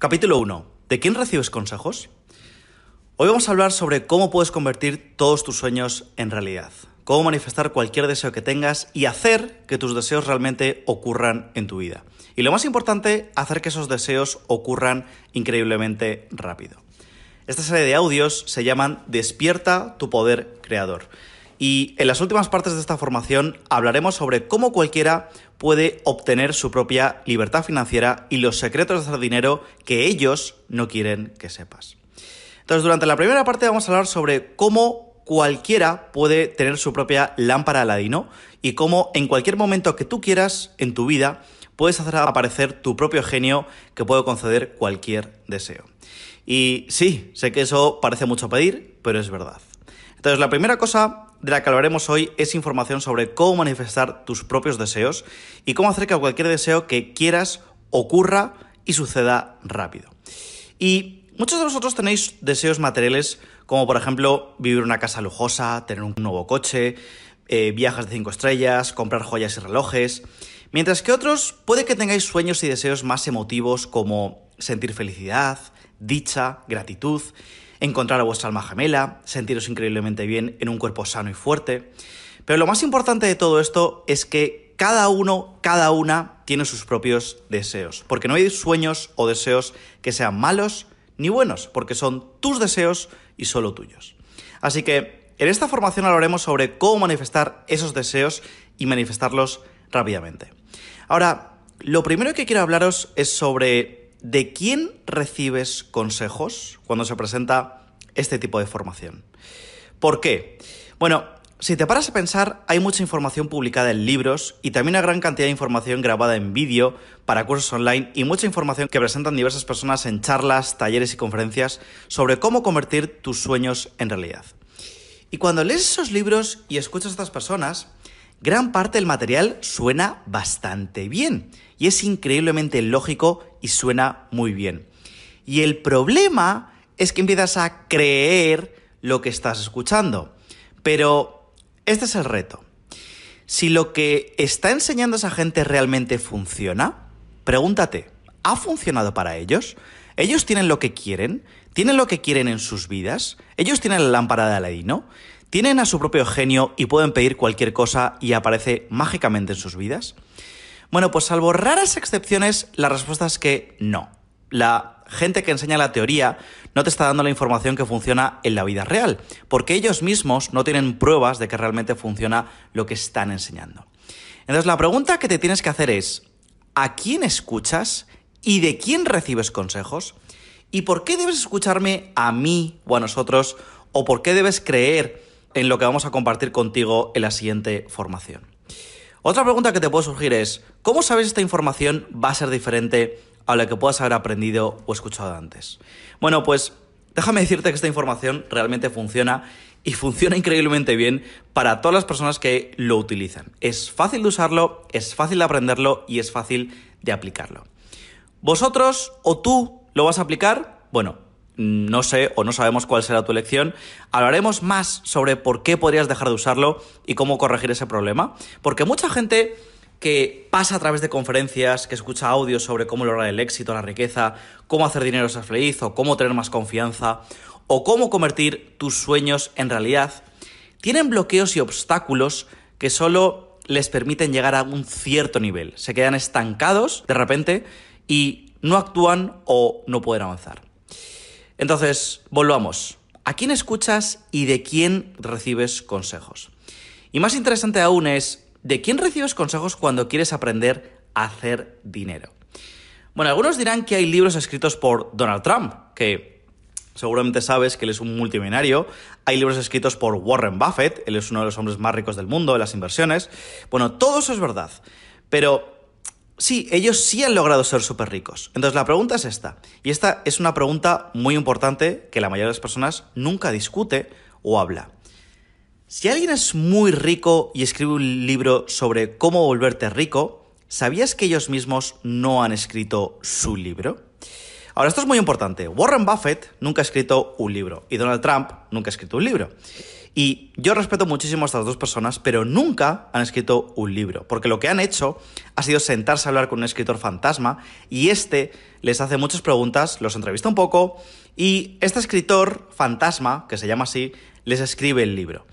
Capítulo 1. ¿De quién recibes consejos? Hoy vamos a hablar sobre cómo puedes convertir todos tus sueños en realidad, cómo manifestar cualquier deseo que tengas y hacer que tus deseos realmente ocurran en tu vida. Y lo más importante, hacer que esos deseos ocurran increíblemente rápido. Esta serie de audios se llaman Despierta tu poder creador. Y en las últimas partes de esta formación hablaremos sobre cómo cualquiera puede obtener su propia libertad financiera y los secretos de hacer dinero que ellos no quieren que sepas. Entonces, durante la primera parte vamos a hablar sobre cómo cualquiera puede tener su propia lámpara Aladino y cómo en cualquier momento que tú quieras en tu vida puedes hacer aparecer tu propio genio que puede conceder cualquier deseo. Y sí, sé que eso parece mucho pedir, pero es verdad. Entonces, la primera cosa de la que hablaremos hoy es información sobre cómo manifestar tus propios deseos y cómo hacer que cualquier deseo que quieras ocurra y suceda rápido. Y muchos de vosotros tenéis deseos materiales como por ejemplo vivir una casa lujosa, tener un nuevo coche, eh, viajes de cinco estrellas, comprar joyas y relojes, mientras que otros puede que tengáis sueños y deseos más emotivos como sentir felicidad, dicha, gratitud, encontrar a vuestra alma gemela, sentiros increíblemente bien en un cuerpo sano y fuerte. Pero lo más importante de todo esto es que cada uno, cada una tiene sus propios deseos, porque no hay sueños o deseos que sean malos ni buenos, porque son tus deseos y solo tuyos. Así que en esta formación hablaremos sobre cómo manifestar esos deseos y manifestarlos rápidamente. Ahora, lo primero que quiero hablaros es sobre ¿de quién recibes consejos cuando se presenta este tipo de formación? ¿Por qué? Bueno, si te paras a pensar, hay mucha información publicada en libros y también una gran cantidad de información grabada en vídeo para cursos online y mucha información que presentan diversas personas en charlas, talleres y conferencias sobre cómo convertir tus sueños en realidad. Y cuando lees esos libros y escuchas a estas personas, gran parte del material suena bastante bien y es increíblemente lógico y suena muy bien. Y el problema es que empiezas a creer lo que estás escuchando. Pero este es el reto. Si lo que está enseñando esa gente realmente funciona, pregúntate, ¿ha funcionado para ellos? ¿Ellos tienen lo que quieren? ¿Tienen lo que quieren en sus vidas? ¿Ellos tienen la lámpara de Aladino? ¿Tienen a su propio genio y pueden pedir cualquier cosa y aparece mágicamente en sus vidas? Bueno, pues salvo raras excepciones, la respuesta es que no. La gente que enseña la teoría no te está dando la información que funciona en la vida real, porque ellos mismos no tienen pruebas de que realmente funciona lo que están enseñando. Entonces la pregunta que te tienes que hacer es, ¿a quién escuchas y de quién recibes consejos? ¿Y por qué debes escucharme a mí o a nosotros? ¿O por qué debes creer en lo que vamos a compartir contigo en la siguiente formación. Otra pregunta que te puede surgir es, ¿cómo sabes esta información va a ser diferente a la que puedas haber aprendido o escuchado antes? Bueno, pues déjame decirte que esta información realmente funciona y funciona increíblemente bien para todas las personas que lo utilizan. Es fácil de usarlo, es fácil de aprenderlo y es fácil de aplicarlo. ¿Vosotros o tú lo vas a aplicar? Bueno, no sé o no sabemos cuál será tu elección, hablaremos más sobre por qué podrías dejar de usarlo y cómo corregir ese problema. Porque mucha gente que pasa a través de conferencias, que escucha audios sobre cómo lograr el éxito, la riqueza, cómo hacer dinero ser feliz, o cómo tener más confianza, o cómo convertir tus sueños en realidad, tienen bloqueos y obstáculos que solo les permiten llegar a un cierto nivel. Se quedan estancados de repente y no actúan o no pueden avanzar. Entonces, volvamos. ¿A quién escuchas y de quién recibes consejos? Y más interesante aún es, ¿de quién recibes consejos cuando quieres aprender a hacer dinero? Bueno, algunos dirán que hay libros escritos por Donald Trump, que seguramente sabes que él es un multimillonario. Hay libros escritos por Warren Buffett, él es uno de los hombres más ricos del mundo de las inversiones. Bueno, todo eso es verdad. Pero Sí, ellos sí han logrado ser súper ricos. Entonces la pregunta es esta. Y esta es una pregunta muy importante que la mayoría de las personas nunca discute o habla. Si alguien es muy rico y escribe un libro sobre cómo volverte rico, ¿sabías que ellos mismos no han escrito su libro? Ahora, esto es muy importante. Warren Buffett nunca ha escrito un libro y Donald Trump nunca ha escrito un libro. Y yo respeto muchísimo a estas dos personas, pero nunca han escrito un libro, porque lo que han hecho ha sido sentarse a hablar con un escritor fantasma y este les hace muchas preguntas, los entrevista un poco y este escritor fantasma, que se llama así, les escribe el libro.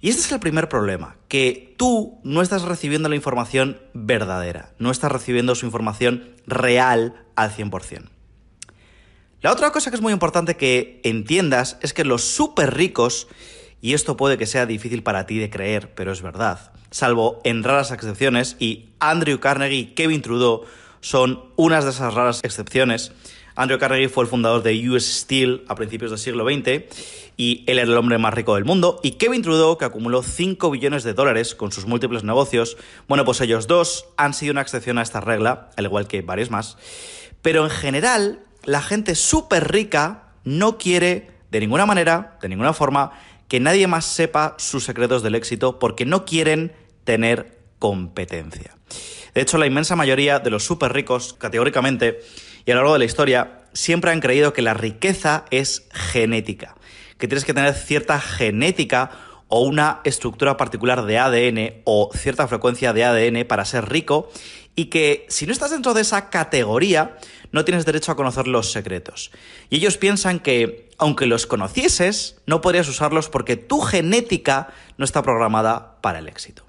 Y este es el primer problema, que tú no estás recibiendo la información verdadera, no estás recibiendo su información real al 100%. La otra cosa que es muy importante que entiendas es que los súper ricos, y esto puede que sea difícil para ti de creer, pero es verdad, salvo en raras excepciones, y Andrew Carnegie y Kevin Trudeau son unas de esas raras excepciones, Andrew Carnegie fue el fundador de US Steel a principios del siglo XX y él era el hombre más rico del mundo. Y Kevin Trudeau, que acumuló 5 billones de dólares con sus múltiples negocios, bueno, pues ellos dos han sido una excepción a esta regla, al igual que varios más. Pero en general, la gente súper rica no quiere, de ninguna manera, de ninguna forma, que nadie más sepa sus secretos del éxito porque no quieren tener competencia. De hecho, la inmensa mayoría de los súper ricos, categóricamente, y a lo largo de la historia siempre han creído que la riqueza es genética, que tienes que tener cierta genética o una estructura particular de ADN o cierta frecuencia de ADN para ser rico y que si no estás dentro de esa categoría no tienes derecho a conocer los secretos. Y ellos piensan que aunque los conocieses, no podrías usarlos porque tu genética no está programada para el éxito.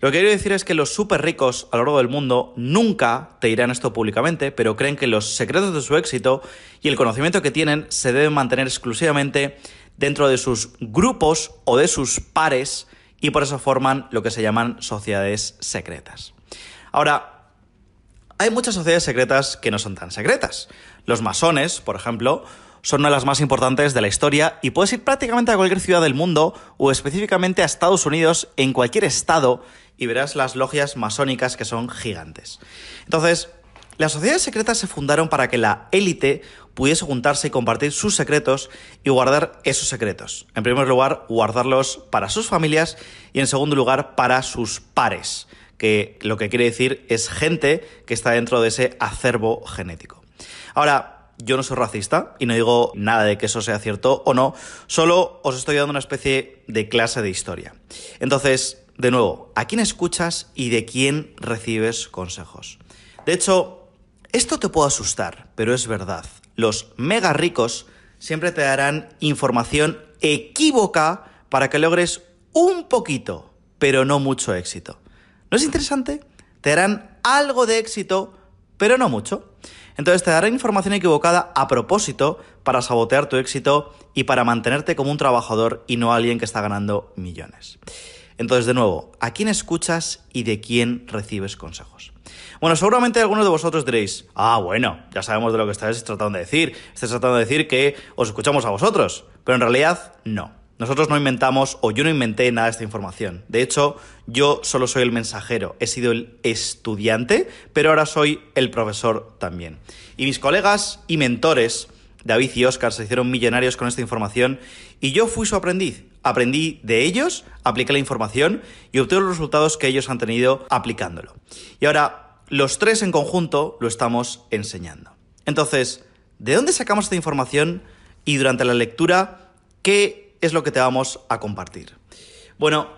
Lo que quiero decir es que los súper ricos a lo largo del mundo nunca te dirán esto públicamente, pero creen que los secretos de su éxito y el conocimiento que tienen se deben mantener exclusivamente dentro de sus grupos o de sus pares y por eso forman lo que se llaman sociedades secretas. Ahora, hay muchas sociedades secretas que no son tan secretas. Los masones, por ejemplo, son una de las más importantes de la historia y puedes ir prácticamente a cualquier ciudad del mundo o específicamente a Estados Unidos en cualquier estado y verás las logias masónicas que son gigantes. Entonces, las sociedades secretas se fundaron para que la élite pudiese juntarse y compartir sus secretos y guardar esos secretos. En primer lugar, guardarlos para sus familias y en segundo lugar, para sus pares, que lo que quiere decir es gente que está dentro de ese acervo genético. Ahora, yo no soy racista y no digo nada de que eso sea cierto o no, solo os estoy dando una especie de clase de historia. Entonces, de nuevo, ¿a quién escuchas y de quién recibes consejos? De hecho, esto te puede asustar, pero es verdad. Los mega ricos siempre te darán información equívoca para que logres un poquito, pero no mucho éxito. ¿No es interesante? Te darán algo de éxito, pero no mucho. Entonces te darán información equivocada a propósito para sabotear tu éxito y para mantenerte como un trabajador y no alguien que está ganando millones. Entonces, de nuevo, ¿a quién escuchas y de quién recibes consejos? Bueno, seguramente algunos de vosotros diréis, ah, bueno, ya sabemos de lo que estáis tratando de decir. Estáis tratando de decir que os escuchamos a vosotros. Pero en realidad, no. Nosotros no inventamos o yo no inventé nada de esta información. De hecho, yo solo soy el mensajero. He sido el estudiante, pero ahora soy el profesor también. Y mis colegas y mentores, David y Oscar, se hicieron millonarios con esta información y yo fui su aprendiz aprendí de ellos, apliqué la información y obtuve los resultados que ellos han tenido aplicándolo. Y ahora, los tres en conjunto lo estamos enseñando. Entonces, ¿de dónde sacamos esta información? Y durante la lectura, ¿qué es lo que te vamos a compartir? Bueno,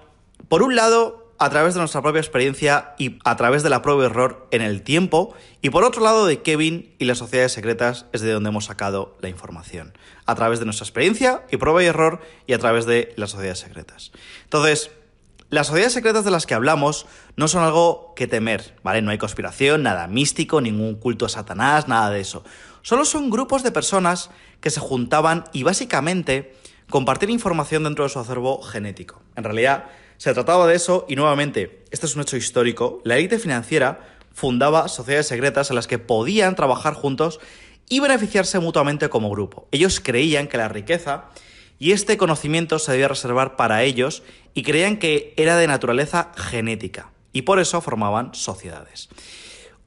por un lado, a través de nuestra propia experiencia y a través de la prueba y error en el tiempo. Y por otro lado, de Kevin y las sociedades secretas es de donde hemos sacado la información. A través de nuestra experiencia y prueba y error y a través de las sociedades secretas. Entonces, las sociedades secretas de las que hablamos no son algo que temer, ¿vale? No hay conspiración, nada místico, ningún culto a Satanás, nada de eso. Solo son grupos de personas que se juntaban y básicamente compartir información dentro de su acervo genético. En realidad, se trataba de eso y nuevamente, este es un hecho histórico, la élite financiera fundaba sociedades secretas en las que podían trabajar juntos y beneficiarse mutuamente como grupo. Ellos creían que la riqueza y este conocimiento se debía reservar para ellos y creían que era de naturaleza genética y por eso formaban sociedades.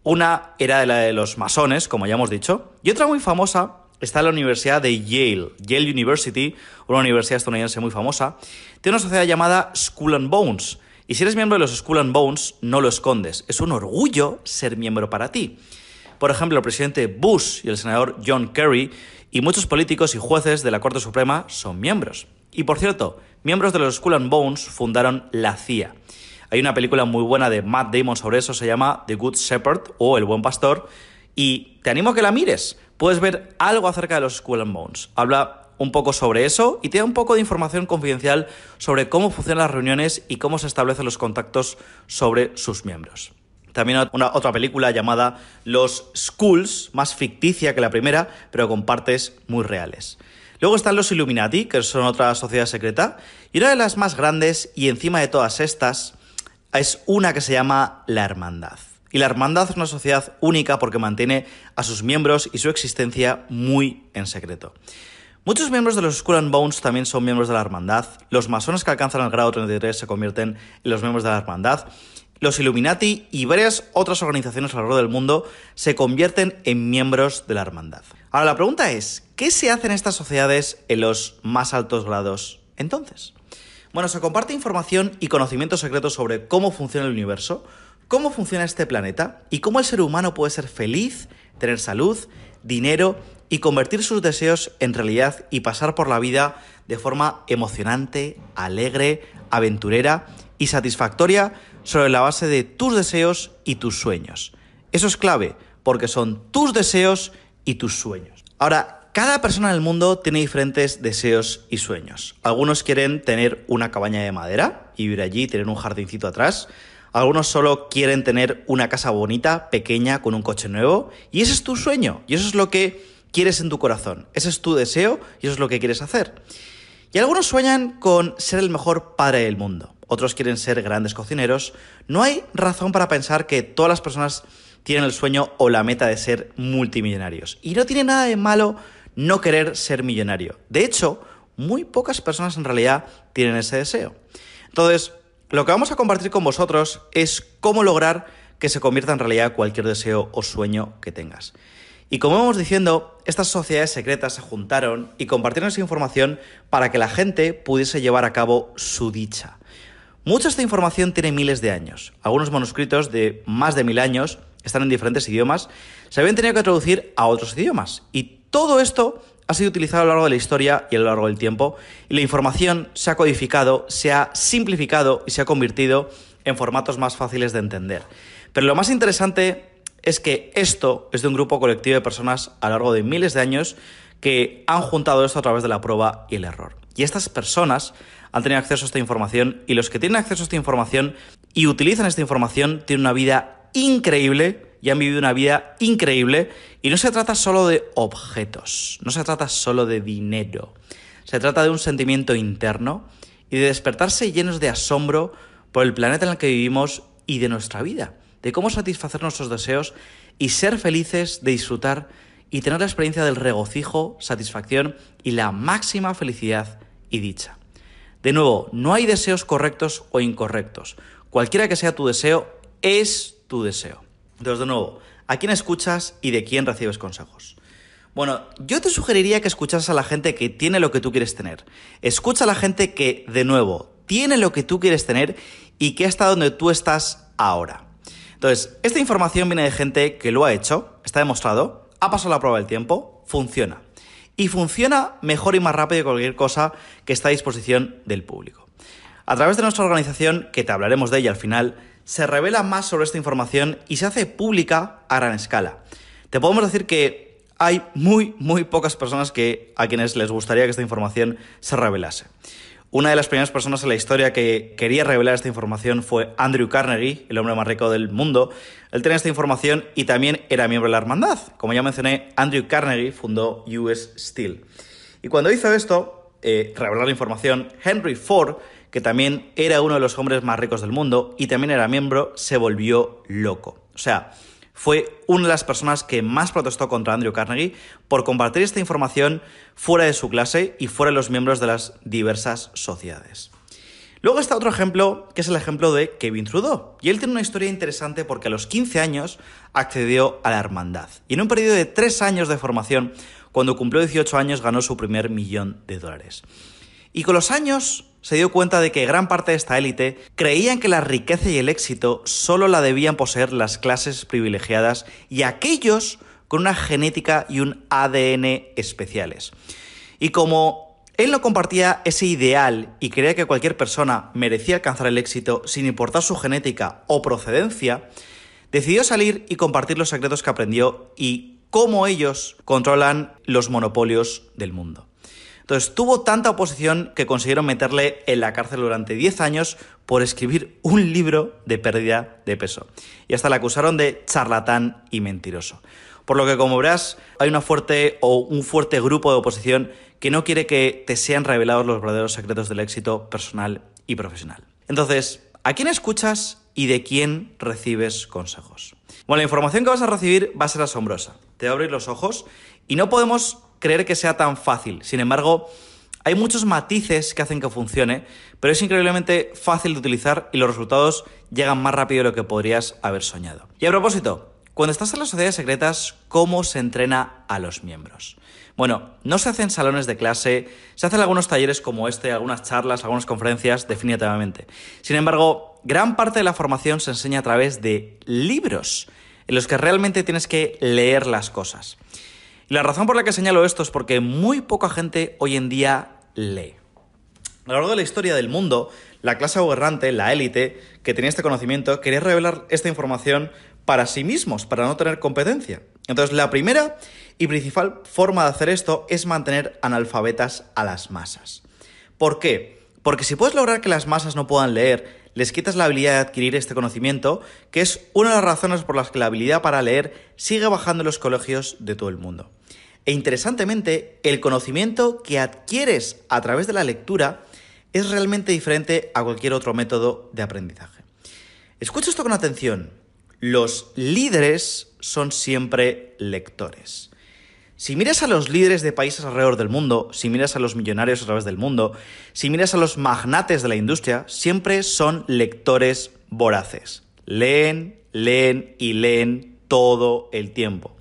Una era la de los masones, como ya hemos dicho, y otra muy famosa está la Universidad de Yale, Yale University, una universidad estadounidense muy famosa, tiene una sociedad llamada Skull and Bones. Y si eres miembro de los Skull and Bones, no lo escondes. Es un orgullo ser miembro para ti. Por ejemplo, el presidente Bush y el senador John Kerry y muchos políticos y jueces de la Corte Suprema son miembros. Y por cierto, miembros de los Skull and Bones fundaron la CIA. Hay una película muy buena de Matt Damon sobre eso, se llama The Good Shepherd o El Buen Pastor, y te animo a que la mires. Puedes ver algo acerca de los Skull and Bones. Habla un poco sobre eso y te da un poco de información confidencial sobre cómo funcionan las reuniones y cómo se establecen los contactos sobre sus miembros. También una, otra película llamada Los Schools, más ficticia que la primera, pero con partes muy reales. Luego están los Illuminati, que son otra sociedad secreta, y una de las más grandes, y encima de todas estas, es una que se llama la Hermandad. Y la Hermandad es una sociedad única porque mantiene a sus miembros y su existencia muy en secreto. Muchos miembros de los Skull and Bones también son miembros de la Hermandad. Los masones que alcanzan el grado 33 se convierten en los miembros de la Hermandad los Illuminati y varias otras organizaciones alrededor del mundo se convierten en miembros de la hermandad. Ahora la pregunta es, ¿qué se hace en estas sociedades en los más altos grados entonces? Bueno, se comparte información y conocimientos secretos sobre cómo funciona el universo, cómo funciona este planeta y cómo el ser humano puede ser feliz, tener salud, dinero y convertir sus deseos en realidad y pasar por la vida de forma emocionante, alegre, aventurera y satisfactoria sobre la base de tus deseos y tus sueños. Eso es clave, porque son tus deseos y tus sueños. Ahora, cada persona en el mundo tiene diferentes deseos y sueños. Algunos quieren tener una cabaña de madera y vivir allí, tener un jardincito atrás. Algunos solo quieren tener una casa bonita, pequeña, con un coche nuevo. Y ese es tu sueño. Y eso es lo que quieres en tu corazón. Ese es tu deseo y eso es lo que quieres hacer. Y algunos sueñan con ser el mejor padre del mundo otros quieren ser grandes cocineros, no hay razón para pensar que todas las personas tienen el sueño o la meta de ser multimillonarios. Y no tiene nada de malo no querer ser millonario. De hecho, muy pocas personas en realidad tienen ese deseo. Entonces, lo que vamos a compartir con vosotros es cómo lograr que se convierta en realidad cualquier deseo o sueño que tengas. Y como vamos diciendo, estas sociedades secretas se juntaron y compartieron esa información para que la gente pudiese llevar a cabo su dicha. Mucha de esta información tiene miles de años. Algunos manuscritos de más de mil años están en diferentes idiomas, se habían tenido que traducir a otros idiomas. Y todo esto ha sido utilizado a lo largo de la historia y a lo largo del tiempo, y la información se ha codificado, se ha simplificado y se ha convertido en formatos más fáciles de entender. Pero lo más interesante es que esto es de un grupo colectivo de personas a lo largo de miles de años que han juntado esto a través de la prueba y el error. Y estas personas han tenido acceso a esta información y los que tienen acceso a esta información y utilizan esta información tienen una vida increíble y han vivido una vida increíble y no se trata solo de objetos, no se trata solo de dinero, se trata de un sentimiento interno y de despertarse llenos de asombro por el planeta en el que vivimos y de nuestra vida, de cómo satisfacer nuestros deseos y ser felices de disfrutar y tener la experiencia del regocijo, satisfacción y la máxima felicidad y dicha. De nuevo, no hay deseos correctos o incorrectos. Cualquiera que sea tu deseo, es tu deseo. Entonces, de nuevo, ¿a quién escuchas y de quién recibes consejos? Bueno, yo te sugeriría que escuchas a la gente que tiene lo que tú quieres tener. Escucha a la gente que, de nuevo, tiene lo que tú quieres tener y que está donde tú estás ahora. Entonces, esta información viene de gente que lo ha hecho, está demostrado, ha pasado la prueba del tiempo, funciona. Y funciona mejor y más rápido que cualquier cosa que está a disposición del público. A través de nuestra organización, que te hablaremos de ella al final, se revela más sobre esta información y se hace pública a gran escala. Te podemos decir que hay muy, muy pocas personas que, a quienes les gustaría que esta información se revelase. Una de las primeras personas en la historia que quería revelar esta información fue Andrew Carnegie, el hombre más rico del mundo. Él tenía esta información y también era miembro de la hermandad. Como ya mencioné, Andrew Carnegie fundó US Steel. Y cuando hizo esto, eh, revelar la información, Henry Ford, que también era uno de los hombres más ricos del mundo y también era miembro, se volvió loco. O sea, fue una de las personas que más protestó contra Andrew Carnegie por compartir esta información fuera de su clase y fuera de los miembros de las diversas sociedades. Luego está otro ejemplo, que es el ejemplo de Kevin Trudeau. Y él tiene una historia interesante porque a los 15 años accedió a la hermandad. Y en un periodo de 3 años de formación, cuando cumplió 18 años, ganó su primer millón de dólares. Y con los años se dio cuenta de que gran parte de esta élite creían que la riqueza y el éxito solo la debían poseer las clases privilegiadas y aquellos con una genética y un ADN especiales. Y como Él no compartía ese ideal y creía que cualquier persona merecía alcanzar el éxito sin importar su genética o procedencia, decidió salir y compartir los secretos que aprendió y cómo ellos controlan los monopolios del mundo. Entonces tuvo tanta oposición que consiguieron meterle en la cárcel durante 10 años por escribir un libro de pérdida de peso. Y hasta le acusaron de charlatán y mentiroso. Por lo que, como verás, hay una fuerte o un fuerte grupo de oposición que no quiere que te sean revelados los verdaderos secretos del éxito personal y profesional. Entonces, ¿a quién escuchas y de quién recibes consejos? Bueno, la información que vas a recibir va a ser asombrosa. Te va a abrir los ojos y no podemos creer que sea tan fácil. Sin embargo, hay muchos matices que hacen que funcione, pero es increíblemente fácil de utilizar y los resultados llegan más rápido de lo que podrías haber soñado. Y a propósito, cuando estás en las sociedades secretas, ¿cómo se entrena a los miembros? Bueno, no se hacen salones de clase, se hacen algunos talleres como este, algunas charlas, algunas conferencias, definitivamente. Sin embargo, gran parte de la formación se enseña a través de libros, en los que realmente tienes que leer las cosas. Y la razón por la que señalo esto es porque muy poca gente hoy en día lee. A lo largo de la historia del mundo, la clase gobernante, la élite, que tenía este conocimiento, quería revelar esta información para sí mismos, para no tener competencia. Entonces, la primera y principal forma de hacer esto es mantener analfabetas a las masas. ¿Por qué? Porque si puedes lograr que las masas no puedan leer, les quitas la habilidad de adquirir este conocimiento, que es una de las razones por las que la habilidad para leer sigue bajando en los colegios de todo el mundo. E interesantemente, el conocimiento que adquieres a través de la lectura es realmente diferente a cualquier otro método de aprendizaje. Escucha esto con atención. Los líderes son siempre lectores. Si miras a los líderes de países alrededor del mundo, si miras a los millonarios a través del mundo, si miras a los magnates de la industria, siempre son lectores voraces. Leen, leen y leen todo el tiempo.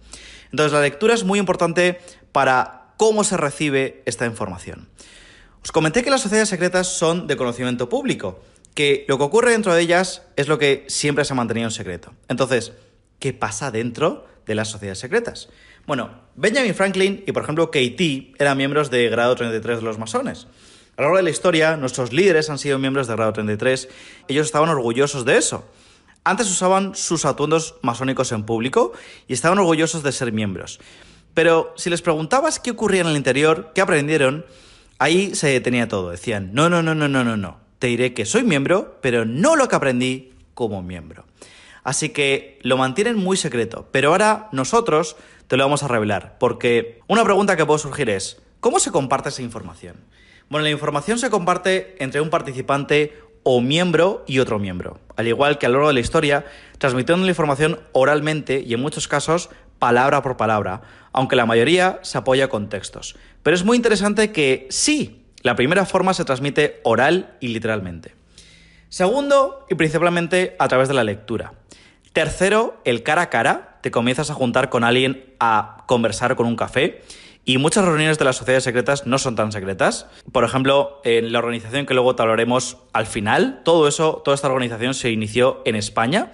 Entonces la lectura es muy importante para cómo se recibe esta información. Os comenté que las sociedades secretas son de conocimiento público, que lo que ocurre dentro de ellas es lo que siempre se ha mantenido en secreto. Entonces, ¿qué pasa dentro de las sociedades secretas? Bueno, Benjamin Franklin y por ejemplo Katie eran miembros de grado 33 de los masones. A lo largo de la historia, nuestros líderes han sido miembros de grado 33. Ellos estaban orgullosos de eso. Antes usaban sus atuendos masónicos en público y estaban orgullosos de ser miembros. Pero si les preguntabas qué ocurría en el interior, qué aprendieron, ahí se detenía todo. Decían, no, no, no, no, no, no, no. Te diré que soy miembro, pero no lo que aprendí como miembro. Así que lo mantienen muy secreto. Pero ahora nosotros te lo vamos a revelar. Porque una pregunta que puede surgir es, ¿cómo se comparte esa información? Bueno, la información se comparte entre un participante o miembro y otro miembro. Al igual que a lo largo de la historia, transmitiendo la información oralmente y en muchos casos palabra por palabra, aunque la mayoría se apoya con textos. Pero es muy interesante que sí, la primera forma se transmite oral y literalmente. Segundo, y principalmente a través de la lectura. Tercero, el cara a cara. Te comienzas a juntar con alguien a conversar con un café. Y muchas reuniones de las sociedades secretas no son tan secretas. Por ejemplo, en la organización que luego te hablaremos al final, todo eso, toda esta organización se inició en España.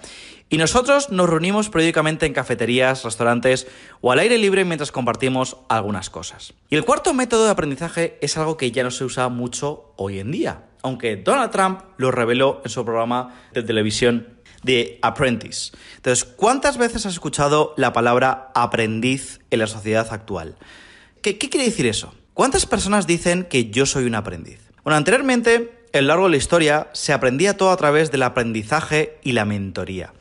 Y nosotros nos reunimos periódicamente en cafeterías, restaurantes o al aire libre mientras compartimos algunas cosas. Y el cuarto método de aprendizaje es algo que ya no se usa mucho hoy en día, aunque Donald Trump lo reveló en su programa de televisión de apprentice. Entonces, ¿cuántas veces has escuchado la palabra aprendiz en la sociedad actual? ¿Qué, quiere decir eso? ¿Cuántas personas dicen que yo soy un aprendiz? Bueno, anteriormente, a lo largo de la historia, se aprendía todo a través del aprendizaje y la mentoría.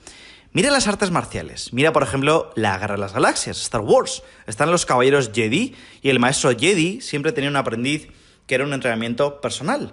Mira las artes marciales. Mira, por ejemplo, la Guerra de las Galaxias, Star Wars. Están los caballeros Jedi y el maestro Jedi siempre tenía un aprendiz que era un entrenamiento personal.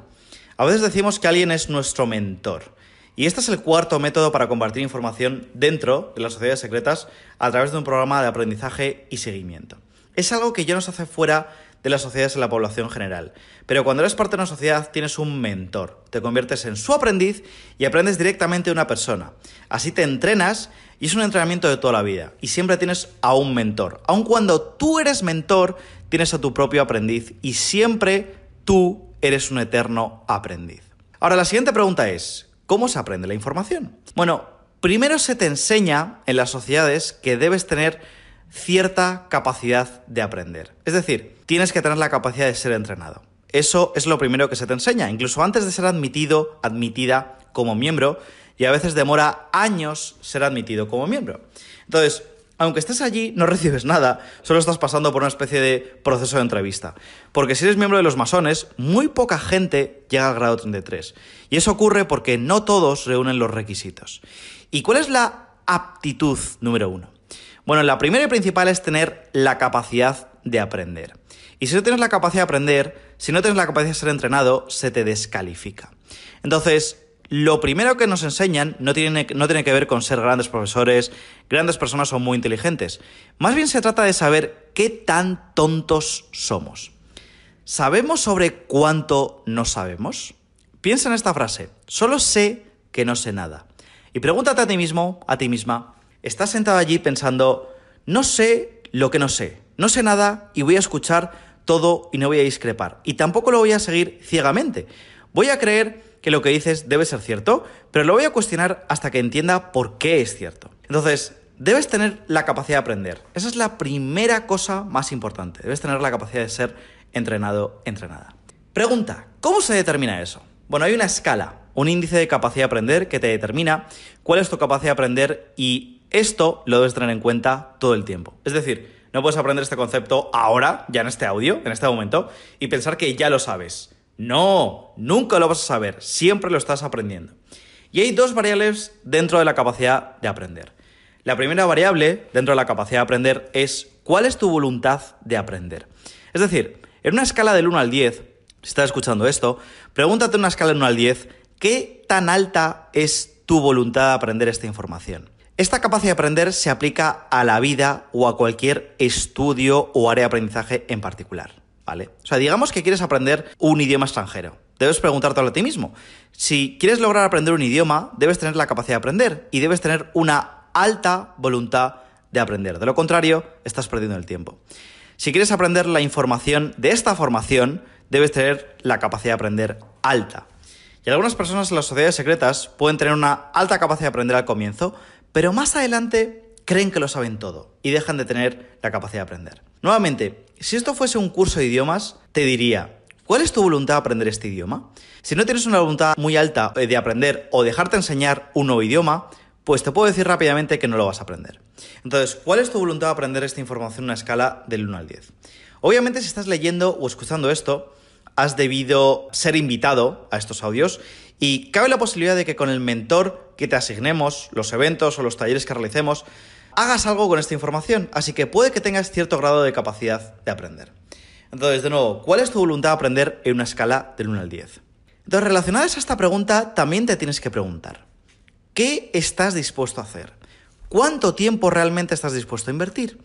A veces decimos que alguien es nuestro mentor. Y este es el cuarto método para compartir información dentro de las sociedades secretas a través de un programa de aprendizaje y seguimiento. Es algo que ya no se hace fuera de las sociedades en la población general. Pero cuando eres parte de una sociedad tienes un mentor, te conviertes en su aprendiz y aprendes directamente de una persona. Así te entrenas y es un entrenamiento de toda la vida. Y siempre tienes a un mentor. Aun cuando tú eres mentor, tienes a tu propio aprendiz y siempre tú eres un eterno aprendiz. Ahora la siguiente pregunta es, ¿Cómo se aprende la información? Bueno, primero se te enseña en las sociedades que debes tener cierta capacidad de aprender. Es decir, tienes que tener la capacidad de ser entrenado. Eso es lo primero que se te enseña, incluso antes de ser admitido, admitida como miembro, y a veces demora años ser admitido como miembro. Entonces, aunque estés allí, no recibes nada, solo estás pasando por una especie de proceso de entrevista. Porque si eres miembro de los masones, muy poca gente llega al grado 33. Y eso ocurre porque no todos reúnen los requisitos. ¿Y cuál es la aptitud número uno? Bueno, la primera y principal es tener la capacidad de aprender. Y si no tienes la capacidad de aprender, si no tienes la capacidad de ser entrenado, se te descalifica. Entonces, lo primero que nos enseñan no tiene, no tiene que ver con ser grandes profesores, grandes personas o muy inteligentes. Más bien se trata de saber qué tan tontos somos. ¿Sabemos sobre cuánto no sabemos? Piensa en esta frase. Solo sé que no sé nada. Y pregúntate a ti mismo, a ti misma, estás sentado allí pensando, no sé lo que no sé, no sé nada y voy a escuchar todo y no voy a discrepar. Y tampoco lo voy a seguir ciegamente. Voy a creer que lo que dices debe ser cierto, pero lo voy a cuestionar hasta que entienda por qué es cierto. Entonces, debes tener la capacidad de aprender. Esa es la primera cosa más importante. Debes tener la capacidad de ser entrenado, entrenada. Pregunta, ¿cómo se determina eso? Bueno, hay una escala, un índice de capacidad de aprender que te determina cuál es tu capacidad de aprender y esto lo debes tener en cuenta todo el tiempo. Es decir, no puedes aprender este concepto ahora, ya en este audio, en este momento, y pensar que ya lo sabes. No, nunca lo vas a saber, siempre lo estás aprendiendo. Y hay dos variables dentro de la capacidad de aprender. La primera variable dentro de la capacidad de aprender es cuál es tu voluntad de aprender. Es decir, en una escala del 1 al 10, si estás escuchando esto, pregúntate en una escala del 1 al 10, ¿qué tan alta es tu voluntad de aprender esta información? Esta capacidad de aprender se aplica a la vida o a cualquier estudio o área de aprendizaje en particular. ¿Vale? O sea, digamos que quieres aprender un idioma extranjero. Debes preguntártelo a ti mismo. Si quieres lograr aprender un idioma, debes tener la capacidad de aprender y debes tener una alta voluntad de aprender. De lo contrario, estás perdiendo el tiempo. Si quieres aprender la información de esta formación, debes tener la capacidad de aprender alta. Y algunas personas en las sociedades secretas pueden tener una alta capacidad de aprender al comienzo, pero más adelante creen que lo saben todo y dejan de tener la capacidad de aprender. Nuevamente, si esto fuese un curso de idiomas, te diría, ¿cuál es tu voluntad de aprender este idioma? Si no tienes una voluntad muy alta de aprender o dejarte enseñar un nuevo idioma, pues te puedo decir rápidamente que no lo vas a aprender. Entonces, ¿cuál es tu voluntad de aprender esta información en una escala del 1 al 10? Obviamente, si estás leyendo o escuchando esto, has debido ser invitado a estos audios y cabe la posibilidad de que con el mentor que te asignemos, los eventos o los talleres que realicemos, hagas algo con esta información, así que puede que tengas cierto grado de capacidad de aprender. Entonces, de nuevo, ¿cuál es tu voluntad de aprender en una escala del 1 al 10? Entonces, relacionadas a esta pregunta, también te tienes que preguntar, ¿qué estás dispuesto a hacer? ¿Cuánto tiempo realmente estás dispuesto a invertir?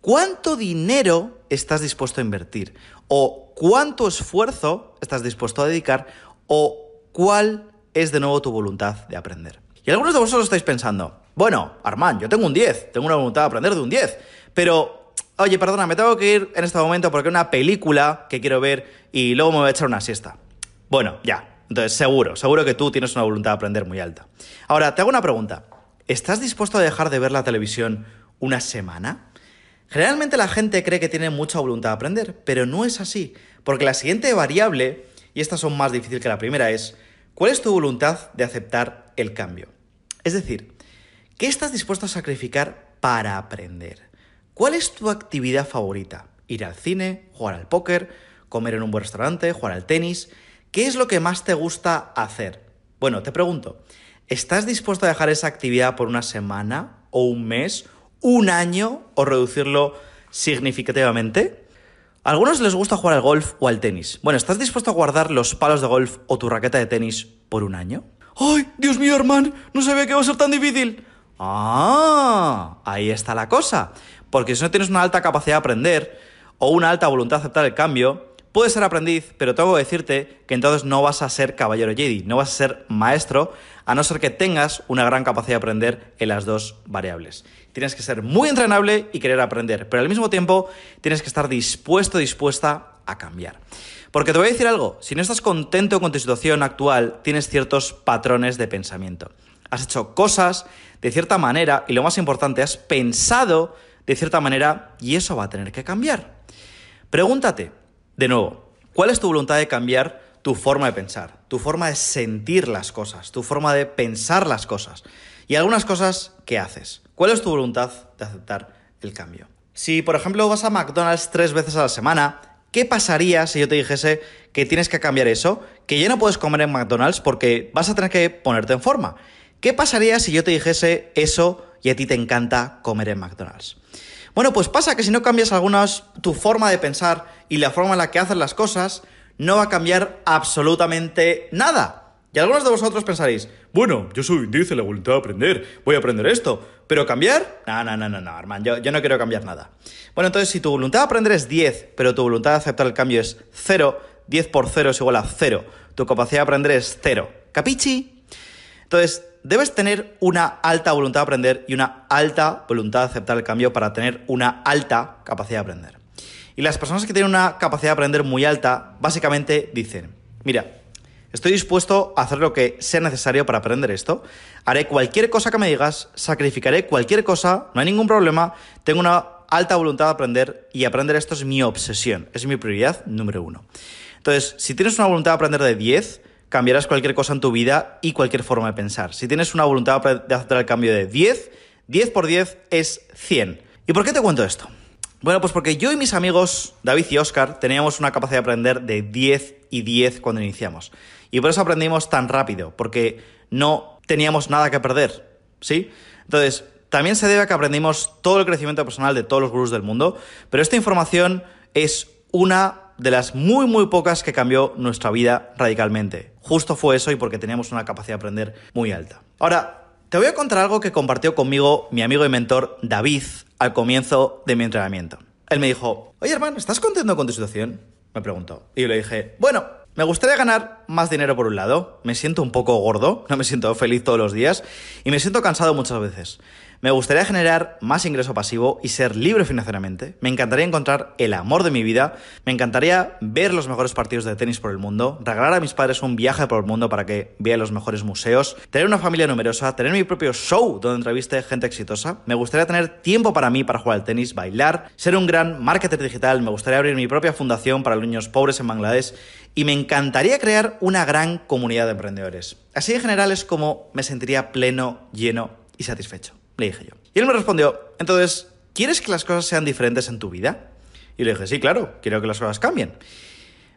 ¿Cuánto dinero estás dispuesto a invertir? ¿O cuánto esfuerzo estás dispuesto a dedicar? ¿O cuál es de nuevo tu voluntad de aprender? Y algunos de vosotros estáis pensando, bueno, Armand, yo tengo un 10, tengo una voluntad de aprender de un 10, pero, oye, perdona, me tengo que ir en este momento porque hay una película que quiero ver y luego me voy a echar una siesta. Bueno, ya, entonces seguro, seguro que tú tienes una voluntad de aprender muy alta. Ahora, te hago una pregunta. ¿Estás dispuesto a dejar de ver la televisión una semana? Generalmente la gente cree que tiene mucha voluntad de aprender, pero no es así, porque la siguiente variable, y estas son más difíciles que la primera, es ¿cuál es tu voluntad de aceptar el cambio? Es decir, ¿Qué estás dispuesto a sacrificar para aprender? ¿Cuál es tu actividad favorita? ¿Ir al cine? ¿Jugar al póker? ¿Comer en un buen restaurante? ¿Jugar al tenis? ¿Qué es lo que más te gusta hacer? Bueno, te pregunto, ¿estás dispuesto a dejar esa actividad por una semana o un mes, un año o reducirlo significativamente? A algunos les gusta jugar al golf o al tenis. Bueno, ¿estás dispuesto a guardar los palos de golf o tu raqueta de tenis por un año? ¡Ay, Dios mío, hermano! No sabía que iba a ser tan difícil. Ah, ahí está la cosa. Porque si no tienes una alta capacidad de aprender o una alta voluntad de aceptar el cambio, puedes ser aprendiz, pero tengo que decirte que entonces no vas a ser caballero Jedi, no vas a ser maestro, a no ser que tengas una gran capacidad de aprender en las dos variables. Tienes que ser muy entrenable y querer aprender, pero al mismo tiempo tienes que estar dispuesto, dispuesta a cambiar. Porque te voy a decir algo, si no estás contento con tu situación actual, tienes ciertos patrones de pensamiento. Has hecho cosas de cierta manera y lo más importante, has pensado de cierta manera y eso va a tener que cambiar. Pregúntate, de nuevo, ¿Cuál es tu voluntad de cambiar tu forma de pensar, tu forma de sentir las cosas, tu forma de pensar las cosas y algunas cosas que haces? ¿Cuál es tu voluntad de aceptar el cambio? Si, por ejemplo, vas a McDonald's tres veces a la semana, ¿qué pasaría si yo te dijese que tienes que cambiar eso? Que ya no puedes comer en McDonald's porque vas a tener que ponerte en forma. ¿Qué pasaría si yo te dijese eso y a ti te encanta comer en McDonald's? Bueno, pues pasa que si no cambias algunas tu forma de pensar y la forma en la que haces las cosas, no va a cambiar absolutamente nada. Y algunos de vosotros pensaréis, bueno, yo soy dice la voluntad de aprender, voy a aprender esto, pero cambiar, no, no, no, no, no, hermano, yo, yo no quiero cambiar nada. Bueno, entonces si tu voluntad de aprender es 10, pero tu voluntad de aceptar el cambio es 0, 10 por 0 es igual a 0, tu capacidad de aprender es 0. ¿Capichi? Entonces, debes tener una alta voluntad de aprender y una alta voluntad de aceptar el cambio para tener una alta capacidad de aprender. Y las personas que tienen una capacidad de aprender muy alta, básicamente dicen, mira, Estoy dispuesto a hacer lo que sea necesario para aprender esto. Haré cualquier cosa que me digas, sacrificaré cualquier cosa, no hay ningún problema. Tengo una alta voluntad de aprender y aprender esto es mi obsesión, es mi prioridad número uno. Entonces, si tienes una voluntad de aprender de 10, cambiarás cualquier cosa en tu vida y cualquier forma de pensar. Si tienes una voluntad de hacer el cambio de 10, 10 por 10 es 100. ¿Y por qué te cuento esto? Bueno, pues porque yo y mis amigos, David y Oscar, teníamos una capacidad de aprender de 10 y 10 cuando iniciamos. Y por eso aprendimos tan rápido, porque no teníamos nada que perder, ¿sí? Entonces, también se debe a que aprendimos todo el crecimiento personal de todos los gurús del mundo, pero esta información es una de las muy muy pocas que cambió nuestra vida radicalmente. Justo fue eso y porque teníamos una capacidad de aprender muy alta. Ahora, te voy a contar algo que compartió conmigo mi amigo y mentor David al comienzo de mi entrenamiento. Él me dijo, oye hermano, ¿estás contento con tu situación? Me preguntó. Y yo le dije, bueno, me gustaría ganar más dinero por un lado, me siento un poco gordo, no me siento feliz todos los días y me siento cansado muchas veces. Me gustaría generar más ingreso pasivo y ser libre financieramente. Me encantaría encontrar el amor de mi vida. Me encantaría ver los mejores partidos de tenis por el mundo. Regalar a mis padres un viaje por el mundo para que vean los mejores museos. Tener una familia numerosa. Tener mi propio show donde entreviste gente exitosa. Me gustaría tener tiempo para mí para jugar al tenis, bailar. Ser un gran marketer digital. Me gustaría abrir mi propia fundación para niños pobres en Bangladesh. Y me encantaría crear una gran comunidad de emprendedores. Así en general es como me sentiría pleno, lleno y satisfecho. Le dije yo. Y él me respondió, entonces, ¿quieres que las cosas sean diferentes en tu vida? Y le dije, sí, claro, quiero que las cosas cambien.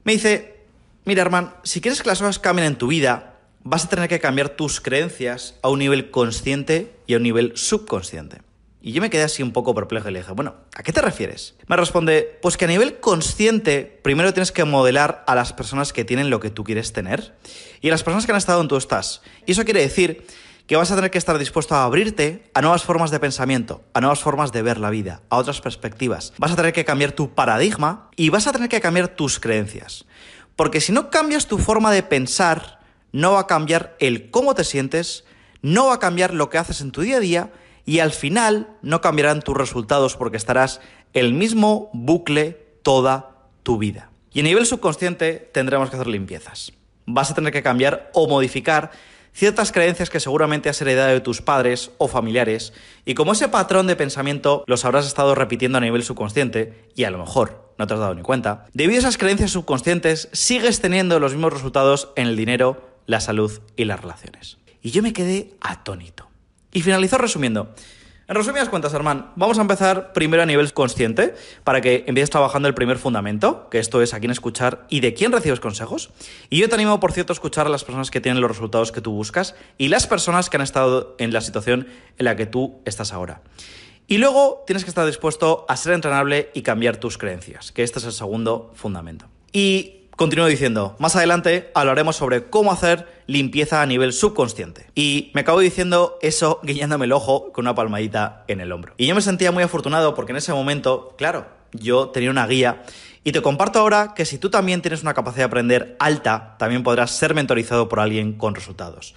Me dice, mira, hermano, si quieres que las cosas cambien en tu vida, vas a tener que cambiar tus creencias a un nivel consciente y a un nivel subconsciente. Y yo me quedé así un poco perplejo y le dije, bueno, ¿a qué te refieres? Me responde, pues que a nivel consciente, primero tienes que modelar a las personas que tienen lo que tú quieres tener y a las personas que han estado donde tú estás. Y eso quiere decir que vas a tener que estar dispuesto a abrirte a nuevas formas de pensamiento, a nuevas formas de ver la vida, a otras perspectivas. Vas a tener que cambiar tu paradigma y vas a tener que cambiar tus creencias. Porque si no cambias tu forma de pensar, no va a cambiar el cómo te sientes, no va a cambiar lo que haces en tu día a día y al final no cambiarán tus resultados porque estarás el mismo bucle toda tu vida. Y a nivel subconsciente tendremos que hacer limpiezas. Vas a tener que cambiar o modificar ciertas creencias que seguramente has heredado de tus padres o familiares, y como ese patrón de pensamiento los habrás estado repitiendo a nivel subconsciente, y a lo mejor no te has dado ni cuenta, debido a esas creencias subconscientes sigues teniendo los mismos resultados en el dinero, la salud y las relaciones. Y yo me quedé atónito. Y finalizó resumiendo. En resumidas cuentas, Armán, vamos a empezar primero a nivel consciente para que empieces trabajando el primer fundamento, que esto es a quién escuchar y de quién recibes consejos. Y yo te animo, por cierto, a escuchar a las personas que tienen los resultados que tú buscas y las personas que han estado en la situación en la que tú estás ahora. Y luego tienes que estar dispuesto a ser entrenable y cambiar tus creencias, que este es el segundo fundamento. Y Continúo diciendo, más adelante hablaremos sobre cómo hacer limpieza a nivel subconsciente. Y me acabo diciendo eso guiñándome el ojo con una palmadita en el hombro. Y yo me sentía muy afortunado porque en ese momento, claro, yo tenía una guía y te comparto ahora que si tú también tienes una capacidad de aprender alta, también podrás ser mentorizado por alguien con resultados.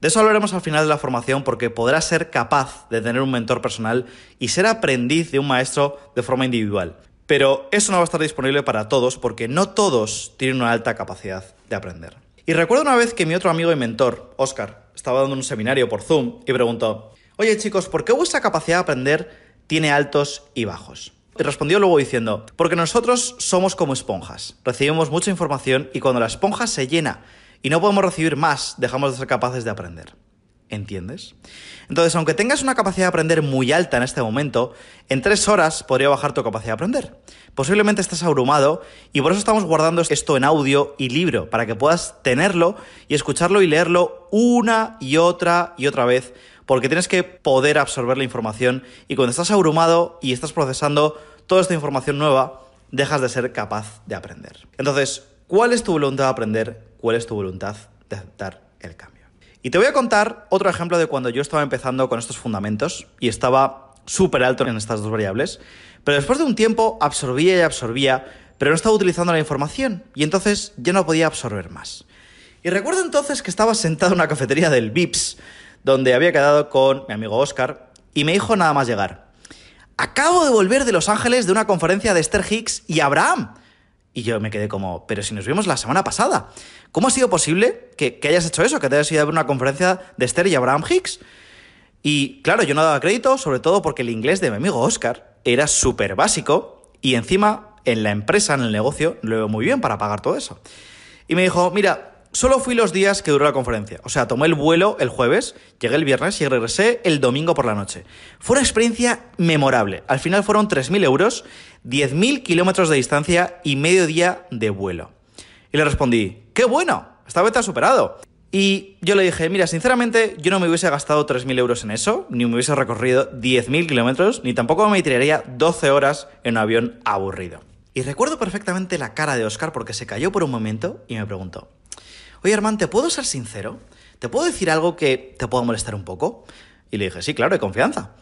De eso hablaremos al final de la formación porque podrás ser capaz de tener un mentor personal y ser aprendiz de un maestro de forma individual. Pero eso no va a estar disponible para todos porque no todos tienen una alta capacidad de aprender. Y recuerdo una vez que mi otro amigo y mentor, Oscar, estaba dando un seminario por Zoom y preguntó, oye chicos, ¿por qué vuestra capacidad de aprender tiene altos y bajos? Y respondió luego diciendo, porque nosotros somos como esponjas, recibimos mucha información y cuando la esponja se llena y no podemos recibir más, dejamos de ser capaces de aprender. ¿Entiendes? Entonces, aunque tengas una capacidad de aprender muy alta en este momento, en tres horas podría bajar tu capacidad de aprender. Posiblemente estés abrumado y por eso estamos guardando esto en audio y libro, para que puedas tenerlo y escucharlo y leerlo una y otra y otra vez, porque tienes que poder absorber la información y cuando estás abrumado y estás procesando toda esta información nueva, dejas de ser capaz de aprender. Entonces, ¿cuál es tu voluntad de aprender? ¿Cuál es tu voluntad de aceptar el cambio? Y te voy a contar otro ejemplo de cuando yo estaba empezando con estos fundamentos y estaba súper alto en estas dos variables, pero después de un tiempo absorbía y absorbía, pero no estaba utilizando la información y entonces ya no podía absorber más. Y recuerdo entonces que estaba sentado en una cafetería del VIPS, donde había quedado con mi amigo Oscar, y me dijo nada más llegar. Acabo de volver de Los Ángeles de una conferencia de Esther Hicks y Abraham. Y yo me quedé como, pero si nos vimos la semana pasada, ¿cómo ha sido posible que, hayas hecho eso, que te hayas ido a ver una conferencia de Esther y Abraham Hicks? Y claro, yo no daba crédito, sobre todo porque el inglés de mi amigo Oscar era súper básico y encima en la empresa, en el negocio, lo veo muy bien para pagar todo eso. Y me dijo, mira, Solo fui los días que duró la conferencia. O sea, tomé el vuelo el jueves, llegué el viernes y regresé el domingo por la noche. Fue una experiencia memorable. Al final fueron 3.000 euros, 10.000 kilómetros de distancia y medio día de vuelo. Y le respondí, ¡qué bueno! Esta vez te has superado. Y yo le dije, mira, sinceramente, yo no me hubiese gastado 3.000 euros en eso, ni me hubiese recorrido 10.000 kilómetros, ni tampoco me tiraría 12 horas en un avión aburrido. Y recuerdo perfectamente la cara de Oscar porque se cayó por un momento y me preguntó, oye Armand, ¿te puedo ser sincero? ¿Te puedo decir algo que te pueda molestar un poco? Y le dije, sí, claro, de confianza.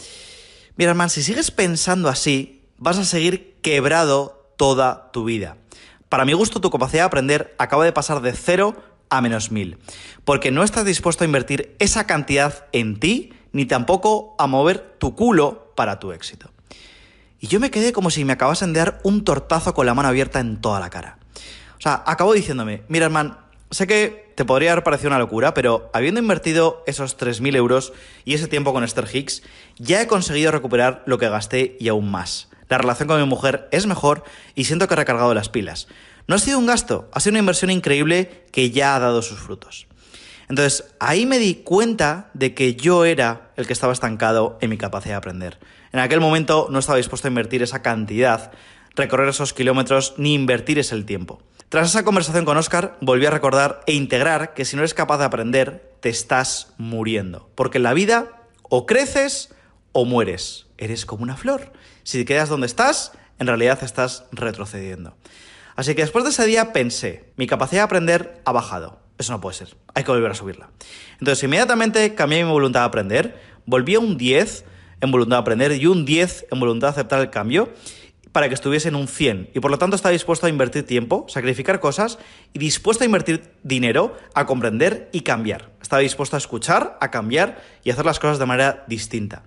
Mira, Armand, si sigues pensando así, vas a seguir quebrado toda tu vida. Para mi gusto, tu capacidad de aprender acaba de pasar de cero a menos mil, porque no estás dispuesto a invertir esa cantidad en ti, ni tampoco a mover tu culo para tu éxito. Y yo me quedé como si me acabasen de dar un tortazo con la mano abierta en toda la cara. O sea, acabó diciéndome, mira, hermano, Sé que te podría haber parecido una locura, pero habiendo invertido esos 3.000 euros y ese tiempo con Esther Hicks, ya he conseguido recuperar lo que gasté y aún más. La relación con mi mujer es mejor y siento que he recargado las pilas. No ha sido un gasto, ha sido una inversión increíble que ya ha dado sus frutos. Entonces, ahí me di cuenta de que yo era el que estaba estancado en mi capacidad de aprender. En aquel momento no estaba dispuesto a invertir esa cantidad, recorrer esos kilómetros, ni invertir ese tiempo. Tras esa conversación con Oscar, volví a recordar e integrar que si no eres capaz de aprender, te estás muriendo. Porque en la vida o creces o mueres. Eres como una flor. Si quedas donde estás, en realidad estás retrocediendo. Así que después de ese día pensé, mi capacidad de aprender ha bajado. Eso no puede ser. Hay que volver a subirla. Entonces inmediatamente cambié mi voluntad de aprender, volví a un 10 en voluntad de aprender y un 10 en voluntad de aceptar el cambio para que estuviese en un 100 y por lo tanto está dispuesto a invertir tiempo, sacrificar cosas y dispuesto a invertir dinero a comprender y cambiar. Está dispuesto a escuchar, a cambiar y hacer las cosas de manera distinta.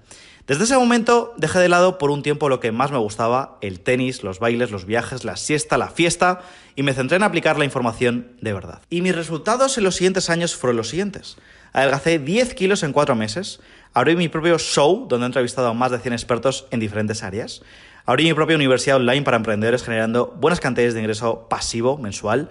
Desde ese momento dejé de lado por un tiempo lo que más me gustaba, el tenis, los bailes, los viajes, la siesta, la fiesta, y me centré en aplicar la información de verdad. Y mis resultados en los siguientes años fueron los siguientes. Adelgacé 10 kilos en 4 meses, abrí mi propio show donde he entrevistado a más de 100 expertos en diferentes áreas, Abrí mi propia universidad online para emprendedores generando buenas cantidades de ingreso pasivo mensual.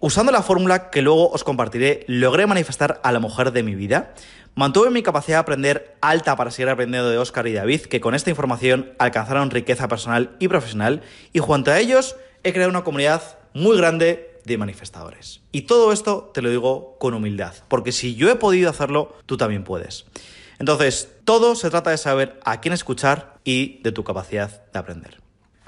Usando la fórmula que luego os compartiré, logré manifestar a la mujer de mi vida. Mantuve mi capacidad de aprender alta para seguir aprendiendo de Oscar y David, que con esta información alcanzaron riqueza personal y profesional. Y junto a ellos he creado una comunidad muy grande de manifestadores. Y todo esto te lo digo con humildad, porque si yo he podido hacerlo, tú también puedes. Entonces, todo se trata de saber a quién escuchar y de tu capacidad de aprender.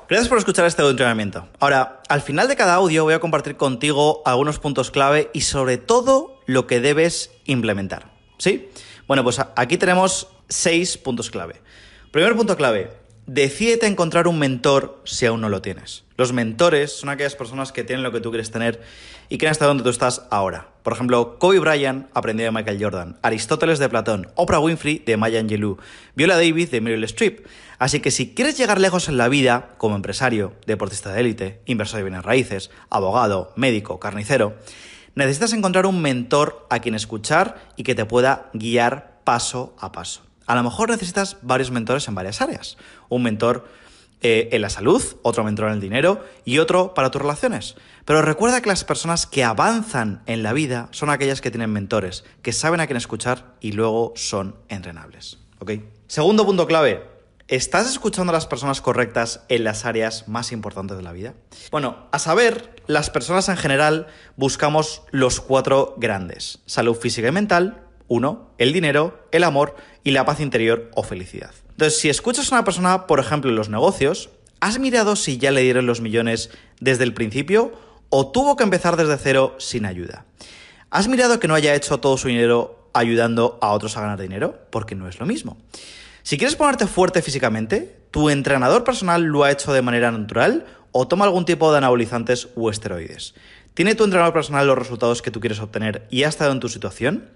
Gracias por escuchar este entrenamiento. Ahora, al final de cada audio voy a compartir contigo algunos puntos clave y sobre todo lo que debes implementar. ¿Sí? Bueno, pues aquí tenemos seis puntos clave. Primer punto clave, decídete encontrar un mentor si aún no lo tienes. Los mentores son aquellas personas que tienen lo que tú quieres tener y quieren estar donde tú estás ahora. Por ejemplo, Kobe Bryant aprendió de Michael Jordan, Aristóteles de Platón, Oprah Winfrey de Maya Angelou, Viola Davis de Meryl Streep. Así que si quieres llegar lejos en la vida, como empresario, deportista de élite, inversor de bienes raíces, abogado, médico, carnicero, necesitas encontrar un mentor a quien escuchar y que te pueda guiar paso a paso. A lo mejor necesitas varios mentores en varias áreas. Un mentor eh, en la salud, otro mentor en el dinero y otro para tus relaciones. Pero recuerda que las personas que avanzan en la vida son aquellas que tienen mentores, que saben a quién escuchar y luego son entrenables. ¿Ok? Segundo punto clave, ¿Estás escuchando a las personas correctas en las áreas más importantes de la vida? Bueno, a saber, las personas en general buscamos los cuatro grandes. Salud física y mental, uno, el dinero, el amor y la paz interior o felicidad. Entonces, si escuchas a una persona, por ejemplo, en los negocios, ¿has mirado si ya le dieron los millones desde el principio o tuvo que empezar desde cero sin ayuda? ¿Has mirado que no haya hecho todo su dinero ayudando a otros a ganar dinero? Porque no es lo mismo. Si quieres ponerte fuerte físicamente, ¿tu entrenador personal lo ha hecho de manera natural o toma algún tipo de anabolizantes o esteroides? ¿Tiene tu entrenador personal los resultados que tú quieres obtener y ha estado en tu situación?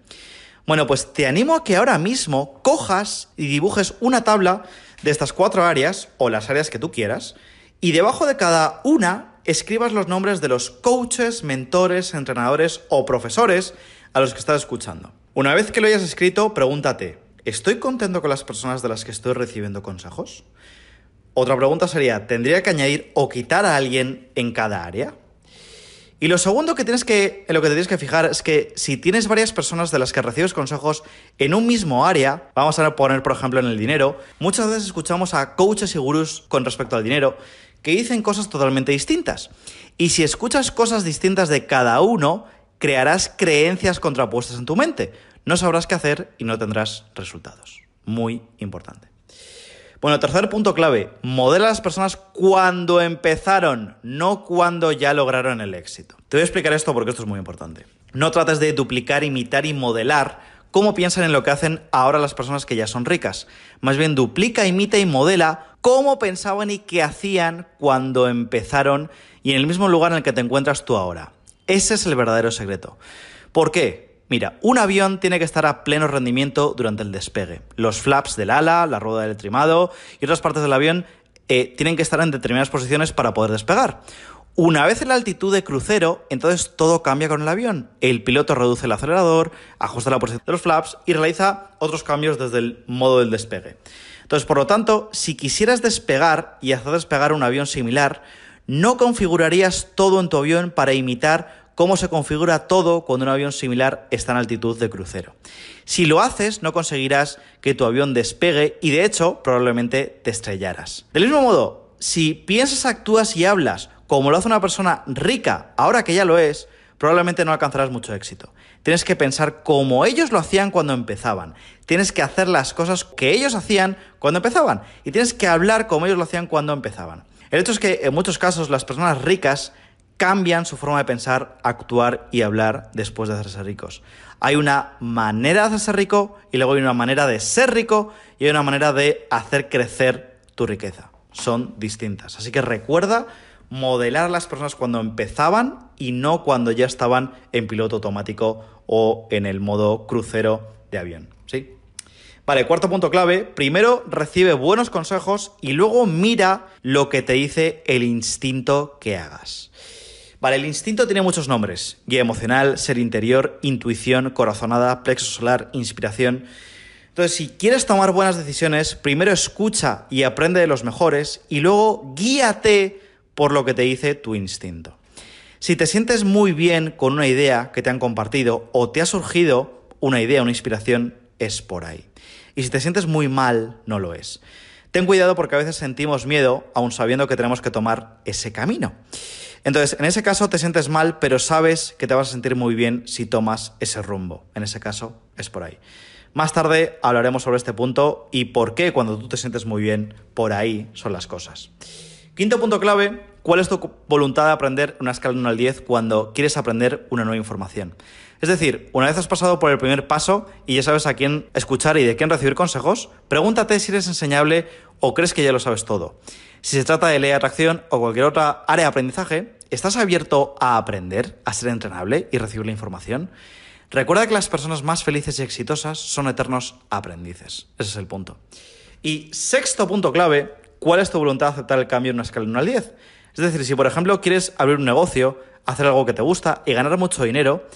Bueno, pues te animo a que ahora mismo cojas y dibujes una tabla de estas cuatro áreas o las áreas que tú quieras y debajo de cada una escribas los nombres de los coaches, mentores, entrenadores o profesores a los que estás escuchando. Una vez que lo hayas escrito, pregúntate, ¿Estoy contento con las personas de las que estoy recibiendo consejos? Otra pregunta sería, ¿tendría que añadir o quitar a alguien en cada área? Y lo segundo que tienes que, en lo que tienes que fijar es que si tienes varias personas de las que recibes consejos en un mismo área, vamos a poner por ejemplo en el dinero, muchas veces escuchamos a coaches y gurús con respecto al dinero que dicen cosas totalmente distintas. Y si escuchas cosas distintas de cada uno, crearás creencias contrapuestas en tu mente no sabrás qué hacer y no tendrás resultados. Muy importante. Bueno, tercer punto clave, modela a las personas cuando empezaron, no cuando ya lograron el éxito. Te voy a explicar esto porque esto es muy importante. No trates de duplicar, imitar y modelar cómo piensan en lo que hacen ahora las personas que ya son ricas. Más bien duplica, imita y modela cómo pensaban y qué hacían cuando empezaron y en el mismo lugar en el que te encuentras tú ahora. Ese es el verdadero secreto. ¿Por qué? Mira, un avión tiene que estar a pleno rendimiento durante el despegue. Los flaps del ala, la rueda del trimado y otras partes del avión eh, tienen que estar en determinadas posiciones para poder despegar. Una vez en la altitud de crucero, entonces todo cambia con el avión. El piloto reduce el acelerador, ajusta la posición de los flaps y realiza otros cambios desde el modo del despegue. Entonces, por lo tanto, si quisieras despegar y hacer despegar un avión similar, no configurarías todo en tu avión para imitar cómo se configura todo cuando un avión similar está en altitud de crucero. Si lo haces, no conseguirás que tu avión despegue y de hecho probablemente te estrellaras. Del mismo modo, si piensas, actúas y hablas como lo hace una persona rica, ahora que ya lo es, probablemente no alcanzarás mucho éxito. Tienes que pensar como ellos lo hacían cuando empezaban. Tienes que hacer las cosas que ellos hacían cuando empezaban. Y tienes que hablar como ellos lo hacían cuando empezaban. El hecho es que en muchos casos las personas ricas cambian su forma de pensar, actuar y hablar después de hacerse ricos. Hay una manera de hacerse rico y luego hay una manera de ser rico y hay una manera de hacer crecer tu riqueza. Son distintas. Así que recuerda modelar a las personas cuando empezaban y no cuando ya estaban en piloto automático o en el modo crucero de avión. ¿Sí? Vale, cuarto punto clave. Primero recibe buenos consejos y luego mira lo que te dice el instinto que hagas. Vale, el instinto tiene muchos nombres. Guía emocional, ser interior, intuición, corazonada, plexo solar, inspiración. Entonces, si quieres tomar buenas decisiones, primero escucha y aprende de los mejores y luego guíate por lo que te dice tu instinto. Si te sientes muy bien con una idea que te han compartido o te ha surgido una idea, una inspiración, es por ahí. Y si te sientes muy mal, no lo es. Ten cuidado porque a veces sentimos miedo aun sabiendo que tenemos que tomar ese camino. Entonces, en ese caso te sientes mal, pero sabes que te vas a sentir muy bien si tomas ese rumbo. En ese caso, es por ahí. Más tarde hablaremos sobre este punto y por qué cuando tú te sientes muy bien, por ahí son las cosas. Quinto punto clave, ¿cuál es tu voluntad de aprender una escala de 1 al 10 cuando quieres aprender una nueva información? Es decir, una vez has pasado por el primer paso y ya sabes a quién escuchar y de quién recibir consejos, pregúntate si eres enseñable o crees que ya lo sabes todo. Si se trata de ley de atracción o cualquier otra área de aprendizaje, ¿estás abierto a aprender, a ser entrenable y recibir la información? Recuerda que las personas más felices y exitosas son eternos aprendices. Ese es el punto. Y sexto punto clave, ¿cuál es tu voluntad de aceptar el cambio en una escala de 1 al 10? Es decir, si por ejemplo quieres abrir un negocio, hacer algo que te gusta y ganar mucho dinero,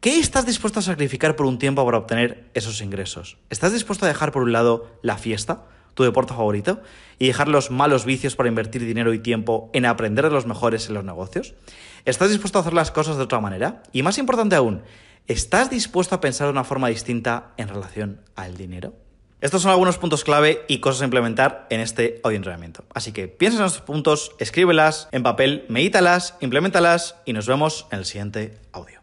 ¿qué estás dispuesto a sacrificar por un tiempo para obtener esos ingresos? ¿Estás dispuesto a dejar por un lado la fiesta? Tu deporte favorito y dejar los malos vicios para invertir dinero y tiempo en aprender de los mejores en los negocios? ¿Estás dispuesto a hacer las cosas de otra manera? Y más importante aún, ¿estás dispuesto a pensar de una forma distinta en relación al dinero? Estos son algunos puntos clave y cosas a implementar en este audio entrenamiento. Así que piensa en estos puntos, escríbelas en papel, medítalas, implementalas y nos vemos en el siguiente audio.